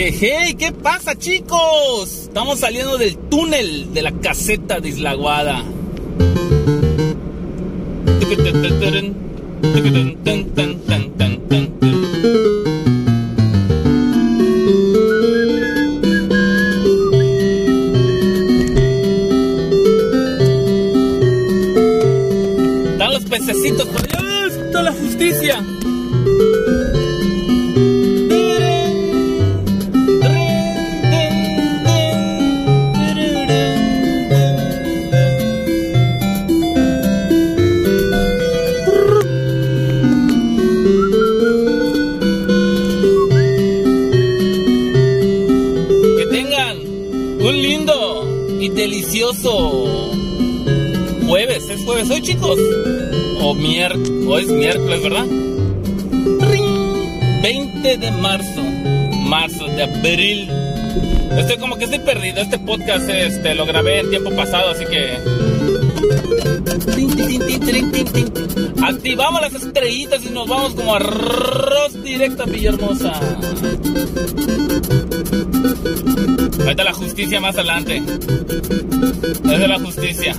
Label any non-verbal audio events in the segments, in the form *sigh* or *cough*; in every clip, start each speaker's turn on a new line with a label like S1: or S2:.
S1: Hey, ¿qué pasa chicos? Estamos saliendo del túnel de la caseta de Isla Guada. Están los pececitos por allá. Está la justicia. Hoy, chicos? O miércoles. O es miércoles, ¿verdad? ¡Ring! 20 de marzo. Marzo de abril. Estoy como que estoy perdido. Este podcast este, lo grabé en tiempo pasado, así que. Activamos las estrellitas y nos vamos como arroz directo a Villahermosa. Ahí está la justicia más adelante. Es de la justicia.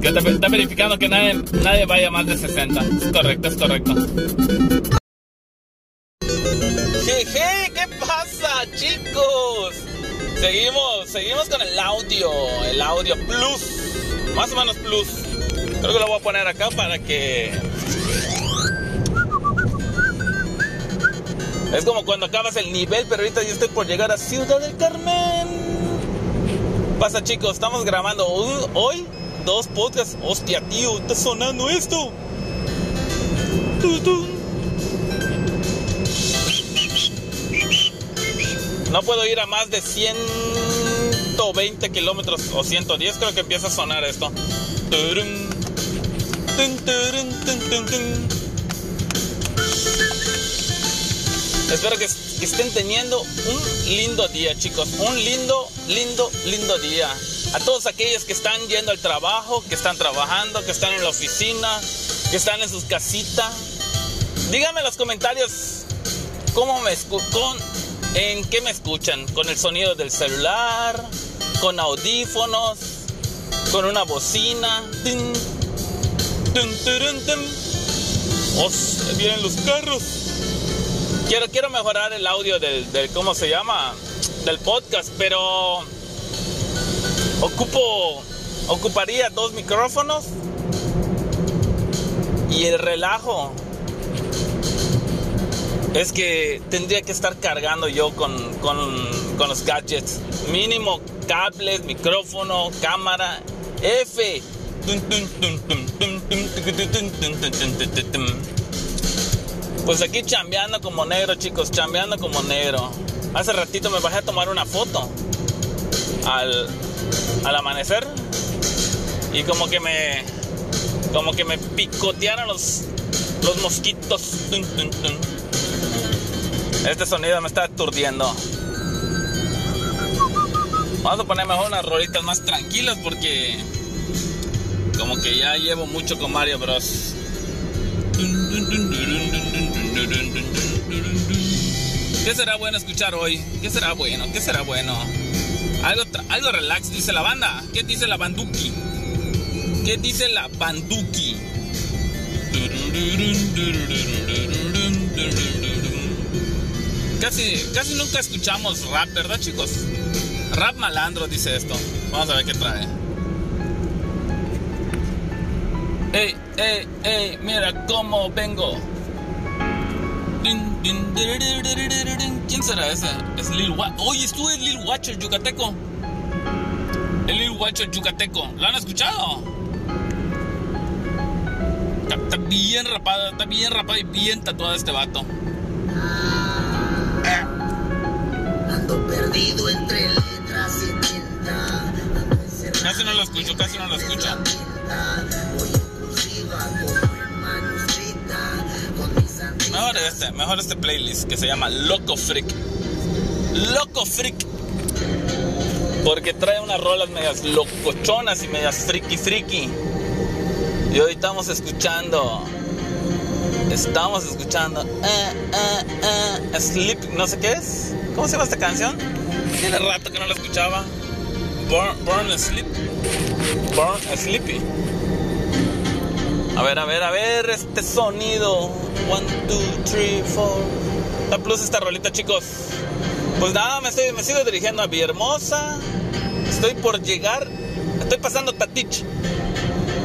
S1: Que está, está verificando que nadie, nadie vaya más de 60. Es correcto, es correcto. Jeje, ¿qué pasa, chicos? Seguimos, seguimos con el audio, el audio plus, más o menos plus. Creo que lo voy a poner acá para que Es como cuando acabas el nivel, pero ahorita yo estoy por llegar a Ciudad del Carmen. Pasa chicos, estamos grabando hoy, dos podcasts. Hostia, tío, está sonando esto. No puedo ir a más de 120 kilómetros o 110, creo que empieza a sonar esto. Espero que, estén teniendo un lindo día, chicos. Un lindo, lindo, lindo día. A todos aquellos que están yendo al trabajo, que están trabajando, que están en la oficina, que están en sus casitas. Díganme en los comentarios cómo me escuchan, en qué me escuchan. Con el sonido del celular, con audífonos, con una bocina. Oh, vienen los carros. Quiero, quiero mejorar el audio del, del, ¿cómo se llama? Del podcast, pero ocupo, ocuparía dos micrófonos y el relajo es que tendría que estar cargando yo con, con, con los gadgets. Mínimo cables, micrófono, cámara, F. Pues aquí chambeando como negro, chicos, chambeando como negro. Hace ratito me bajé a tomar una foto al, al amanecer y como que me como que me picotearon los los mosquitos. Este sonido me está aturdiendo. Vamos a poner mejor unas rolitas más tranquilas porque como que ya llevo mucho con Mario Bros. ¿Qué será bueno escuchar hoy? ¿Qué será bueno? ¿Qué será bueno? Algo, algo relax, dice la banda. ¿Qué dice la banduki? ¿Qué dice la banduki? Casi, casi nunca escuchamos rap, ¿verdad, chicos? Rap malandro dice esto. Vamos a ver qué trae. Ey, ey, ey, mira cómo vengo. ¿Quién será ese? Es Lil Watcher. Oye, tú es Lil Watcher yucateco. El Lil Watcher yucateco. ¿Lo han escuchado? Está, está bien rapado, está bien rapado y bien tatuado este vato.
S2: Ando perdido entre letras y tinta. Ando encerrado
S1: Casi no lo escucho, casi no lo escucho. Mejor este, mejor este playlist que se llama Loco Freak. Loco Freak. Porque trae unas rolas medias locochonas y medias friki friki. Y hoy estamos escuchando Estamos escuchando eh, eh, eh, Sleep, no sé qué es. ¿Cómo se llama esta canción? Tiene rato que no la escuchaba. Born, Born Asleep. Born Sleepy. A ver, a ver, a ver este sonido. One, two, three, four. La plus esta rolita, chicos. Pues nada, me, estoy, me sigo dirigiendo a Villahermosa. Estoy por llegar. Estoy pasando Tatich.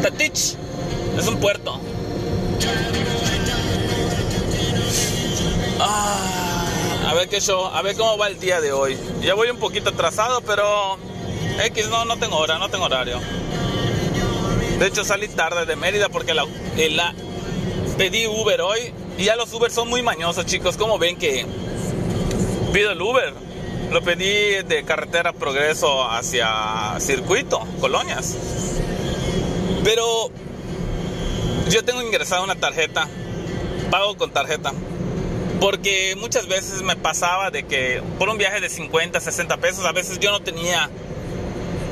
S1: Tatich es un puerto. Ah, a ver qué show, a ver cómo va el día de hoy. Ya voy un poquito atrasado, pero X no, no tengo hora, no tengo horario. De hecho salí tarde de Mérida porque la, la pedí Uber hoy y ya los Uber son muy mañosos, chicos. Como ven que pido el Uber? Lo pedí de carretera Progreso hacia Circuito, Colonias. Pero yo tengo ingresada una tarjeta, pago con tarjeta. Porque muchas veces me pasaba de que por un viaje de 50, 60 pesos, a veces yo no tenía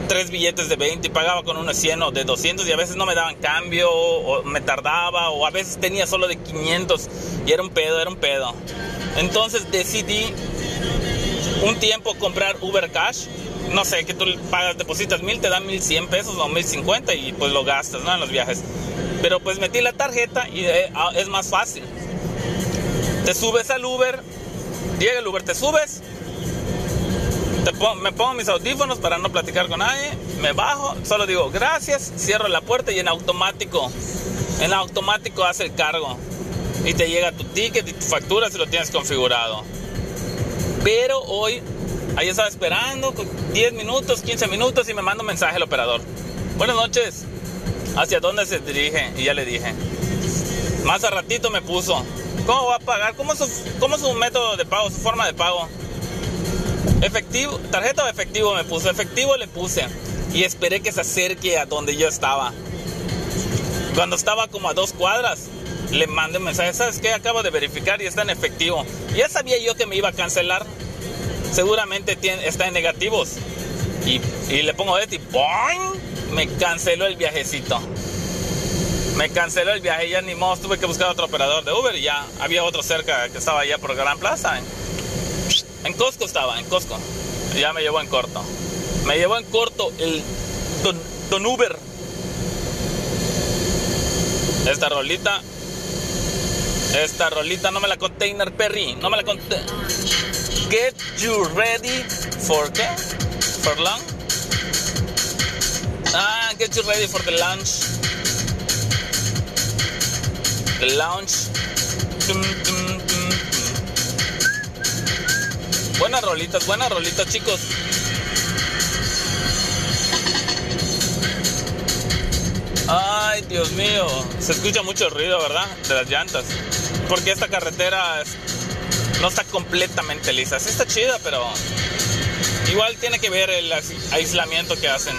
S1: tres billetes de 20 y pagaba con unos 100 o de 200 y a veces no me daban cambio o me tardaba o a veces tenía solo de 500 y era un pedo, era un pedo. Entonces decidí un tiempo comprar Uber Cash. No sé, que tú pagas, depositas mil, te dan mil cien pesos o mil cincuenta y pues lo gastas, ¿no? En los viajes. Pero pues metí la tarjeta y eh, ah, es más fácil. Te subes al Uber, llega el Uber, te subes, me pongo mis audífonos para no platicar con nadie, me bajo, solo digo gracias, cierro la puerta y en automático, en automático hace el cargo y te llega tu ticket y tu factura si lo tienes configurado. Pero hoy, ahí estaba esperando 10 minutos, 15 minutos y me manda un mensaje el operador. Buenas noches. ¿Hacia dónde se dirige? Y ya le dije. Más a ratito me puso. ¿Cómo va a pagar? ¿Cómo cómo es su método de pago, su forma de pago? Efectivo, tarjeta o efectivo me puso. Efectivo le puse. Y esperé que se acerque a donde yo estaba. Cuando estaba como a dos cuadras, le mandé un mensaje, ¿sabes qué? Acabo de verificar y está en efectivo. Ya sabía yo que me iba a cancelar. Seguramente tiene, está en negativos. Y, y le pongo de y ¡boing! Me canceló el viajecito. Me canceló el viaje, ya ni modo, tuve que buscar otro operador de Uber y ya había otro cerca que estaba allá por Gran Plaza. En Costco estaba, en Costco. ya me llevó en corto. Me llevó en corto el Don, Uber. Esta rolita esta rolita no me la container Perry, no me la conté. Get you ready for qué? For lunch. Ah, get you ready for the lunch. The lunch. Buenas rolitas, buenas rolitas, chicos. Ay, Dios mío. Se escucha mucho ruido, ¿verdad? De las llantas. Porque esta carretera no está completamente lisa. Sí está chida, pero igual tiene que ver el aislamiento que hacen.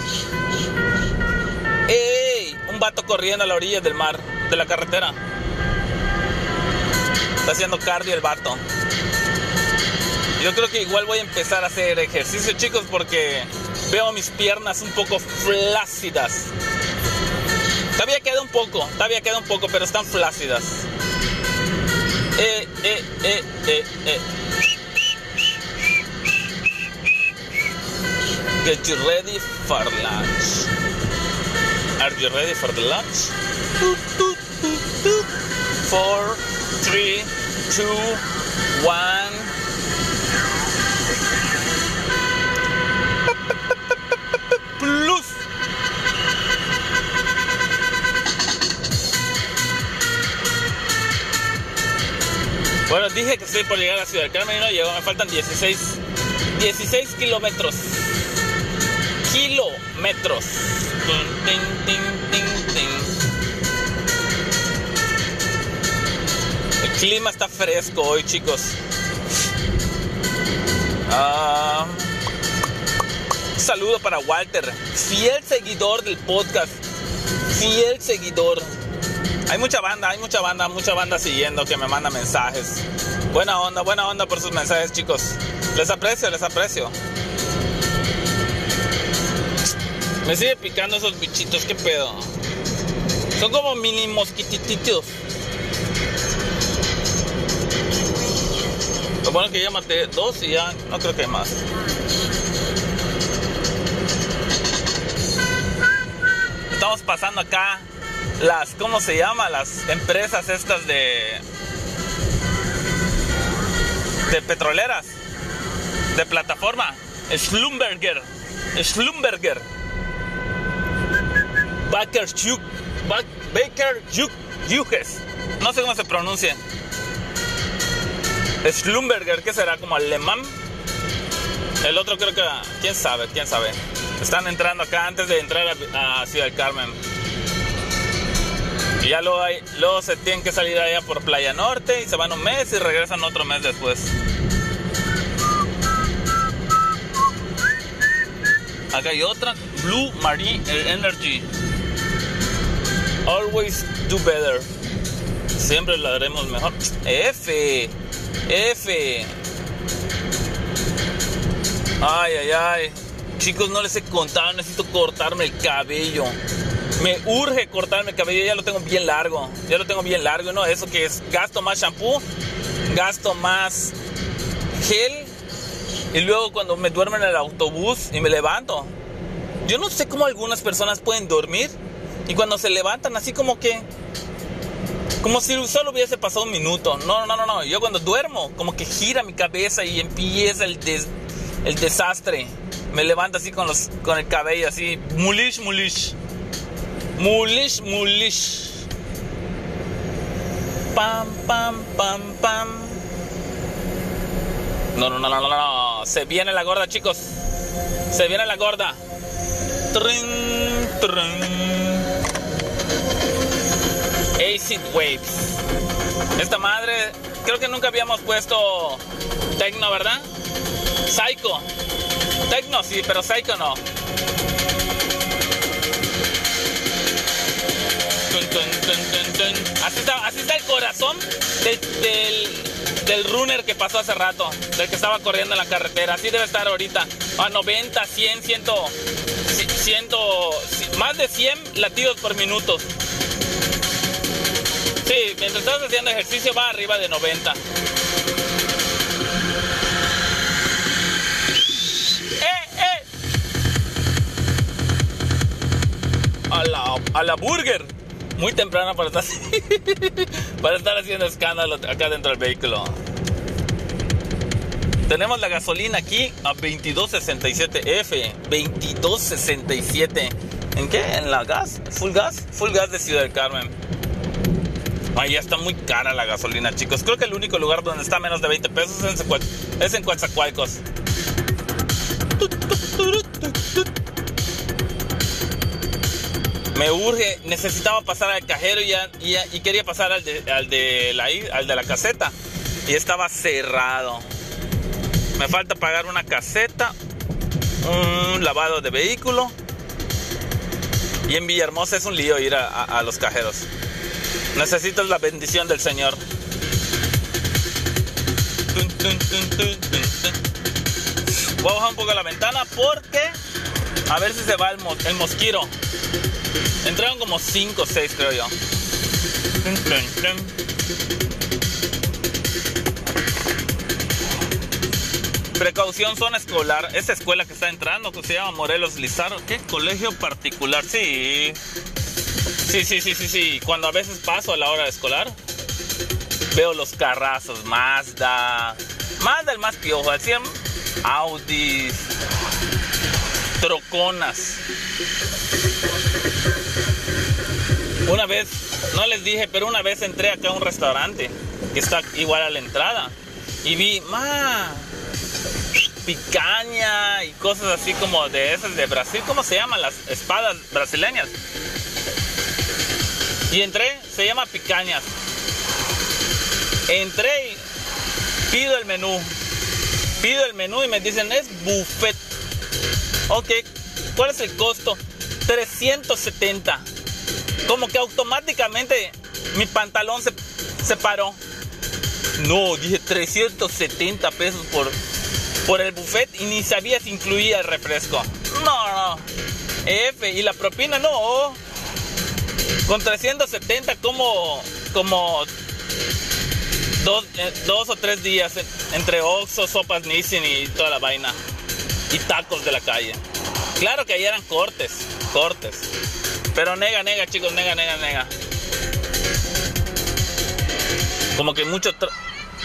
S1: ¡Ey! Un vato corriendo a la orilla del mar, de la carretera. Está haciendo cardio el vato. Yo creo que igual voy a empezar a hacer ejercicio, chicos, porque veo mis piernas un poco flácidas. Todavía queda un poco, todavía queda un poco, pero están flácidas. Eh, eh, eh, eh, eh. Get you ready for lunch. Are you ready for the lunch? Four, three, two, one. Plus. Bueno, dije que estoy por llegar a Ciudad del Carmen y no llego, me faltan 16, 16 kilómetros. Kilómetros. El clima está fresco hoy, chicos. Ah, saludo para Walter, fiel seguidor del podcast. Fiel seguidor. Hay mucha banda, hay mucha banda, mucha banda siguiendo que me manda mensajes. Buena onda, buena onda por sus mensajes, chicos. Les aprecio, les aprecio. Me sigue picando esos bichitos, qué pedo. Son como mini mosquititos. Lo bueno es que ya maté dos y ya no creo que hay más. Estamos pasando acá las, ¿cómo se llama? Las empresas estas de... De petroleras. De plataforma. Schlumberger. Schlumberger. Baker Juk. Baker. Hughes. No sé cómo se pronuncia. Schlumberger, ¿qué será? ¿Como alemán? El otro creo que... ¿Quién sabe? ¿Quién sabe? Están entrando acá antes de entrar a, Ciudad del Carmen. Y ya luego, se tienen que salir allá por Playa Norte y se van un mes y regresan otro mes después. Acá hay otra, Blue Marine Energy. Always do better. Siempre lo haremos mejor. F. F. Ay, ay, ay. Chicos, no les he contado, necesito cortarme el cabello. Me urge cortarme el cabello, ya lo tengo bien largo. Ya lo tengo bien largo, ¿no? Eso que es gasto más shampoo, gasto más gel. Y luego cuando me duermo en el autobús y me levanto. Yo no sé cómo algunas personas pueden dormir y cuando se levantan así como que como si solo hubiese pasado un minuto. No, no, no, no. Yo cuando duermo, como que gira mi cabeza y empieza el, des, el desastre. Me levanto así con, los, con el cabello así. Mulish, mulish. Mulish, mulish. Pam, pam, pam, pam. No, no, no, no, no, no. Se viene la gorda, chicos. Se viene la gorda. Trin, trin. Acid Waves. Esta madre, creo que nunca habíamos puesto Tecno, ¿verdad? Psycho. Tecno sí, pero Psycho no. Así, está, así está el corazón del, del, del, runner que pasó hace rato, del que estaba corriendo en la carretera. Así debe estar ahorita. A 90, 100, 100, 100 más de 100 latidos por minuto. Sí, mientras estás haciendo ejercicio va arriba de 90. A la, a la burger. Muy temprano para estar, *laughs* para estar haciendo escándalo acá dentro del vehículo. Tenemos la gasolina aquí a 2267F. 2267. ¿En qué? ¿En la gas? ¿Full gas? Full gas de Ciudad del Carmen. Ya está muy cara la gasolina, chicos. Creo que el único lugar donde está menos de 20 pesos es en, es en Coatzacoalcos. Me urge, necesitaba pasar al cajero y, quería pasar al de, la, caseta. Y estaba cerrado. Me falta pagar una caseta, un lavado de vehículo. Y en Villahermosa es un lío ir a, los cajeros. Necesitas la bendición del Señor. Voy a bajar un poco la ventana porque a ver si se va el, mo el mosquito. Entraron como 5 o 6 creo yo. Precaución zona escolar. Esa escuela que está entrando, que se llama Morelos Lizardo. ¿Qué colegio particular? Sí. Sí, sí, sí, sí, sí. Cuando a veces paso a la hora de escolar, veo los carrazos Mazda. Mazda el más piojo. Hacían Audi, troconas. Una vez, no les dije, pero una vez entré acá a un restaurante que está igual a la entrada y vi, ma, picaña y cosas así como de esas de Brasil. ¿Cómo se llaman las espadas brasileñas? Y entré, se llama picañas. Entré y pido el menú. Pido el menú y me dicen es buffet. Ok, ¿cuál es el costo? 370. Como que automáticamente mi pantalón se, se paró. No, dije 370 pesos por, por el buffet y ni sabía si incluía el refresco. No, no. F, y la propina no. Con 370 como, como Dos, eh, dos o tres días entre Oxxo, sopas Nissin y toda la vaina. Y tacos de la calle. Claro que ahí eran cortes, cortes. Pero nega, nega, chicos, nega, nega, nega. Como que mucho...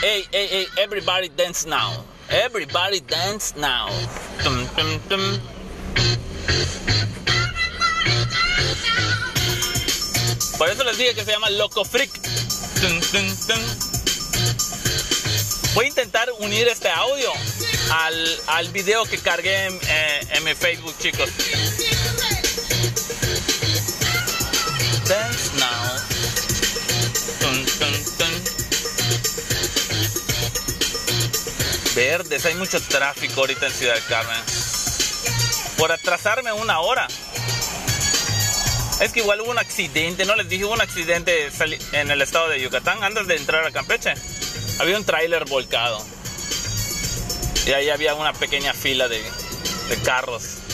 S1: Hey, hey, hey, everybody dance now. Everybody dance now. Tum, tum, tum. Por eso les dije que se llama Loco Freak. Tum, tum, tum. Voy a intentar unir este audio al, al video que cargué en, eh, en mi Facebook, chicos. Verdes, hay mucho tráfico ahorita en Ciudad Carmen. Por atrasarme una hora. Es que igual hubo un accidente, no les dije, hubo un accidente en el estado de Yucatán antes de entrar a Campeche. Había un tráiler volcado. Y ahí había una pequeña fila de carros.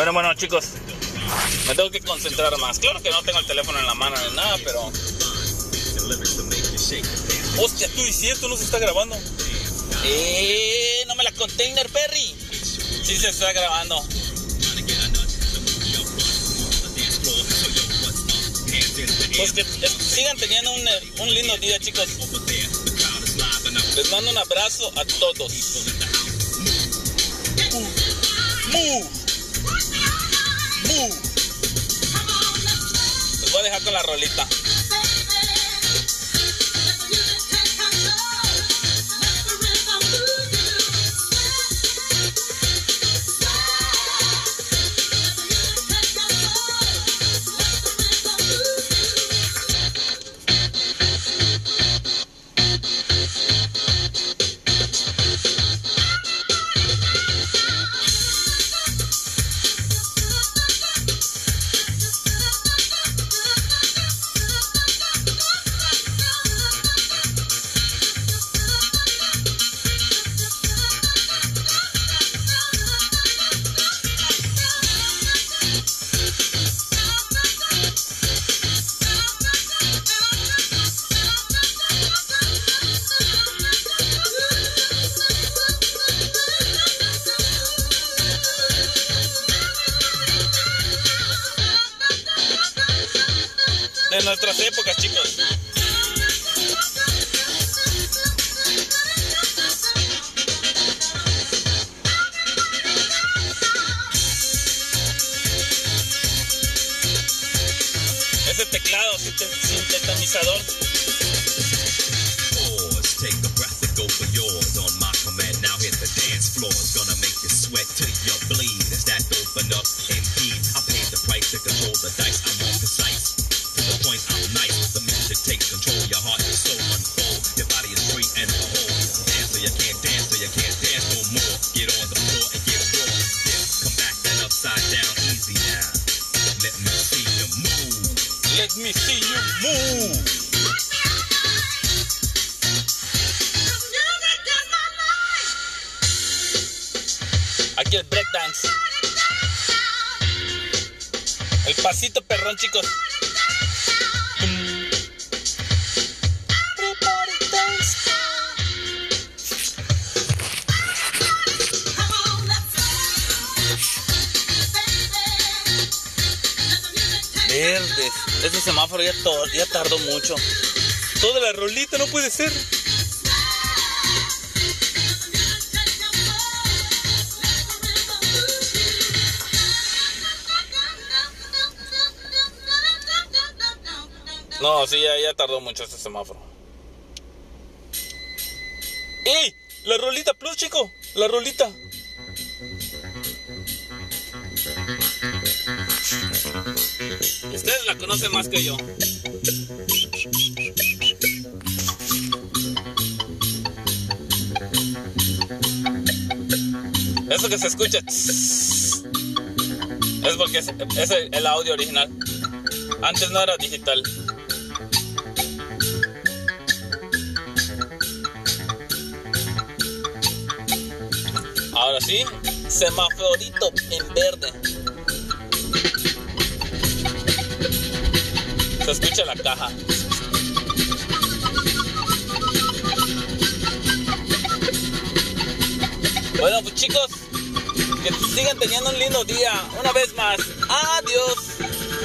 S1: Bueno, bueno, chicos. Me tengo que concentrar más. Claro que no tengo el teléfono en la mano ni nada, pero. Hostia, tú y cierto, no se está grabando. Eh, no me la container, Perry. Sí se está grabando. Pues que sigan teniendo un, eh, un lindo día, chicos. Les mando un abrazo a todos. Mu. Mu. Voy a dejar con la rolita. De nuestras épocas, chicos. Ese teclado sinte- sintetizador. Pasito perrón, chicos. Verdes. Ese semáforo ya, ya tardó mucho. Toda la rolita no puede ser. No, sí, ya, ya tardó mucho ese semáforo. ¡Ey! La rolita plus, chico. La rolita. Ustedes la conocen más que yo. Eso que se escucha es porque es, el audio original. Antes no era digital. Ahora sí, semaforito en verde. Se escucha la caja. Bueno, pues chicos, que sigan teniendo un lindo día. Una vez más, adiós.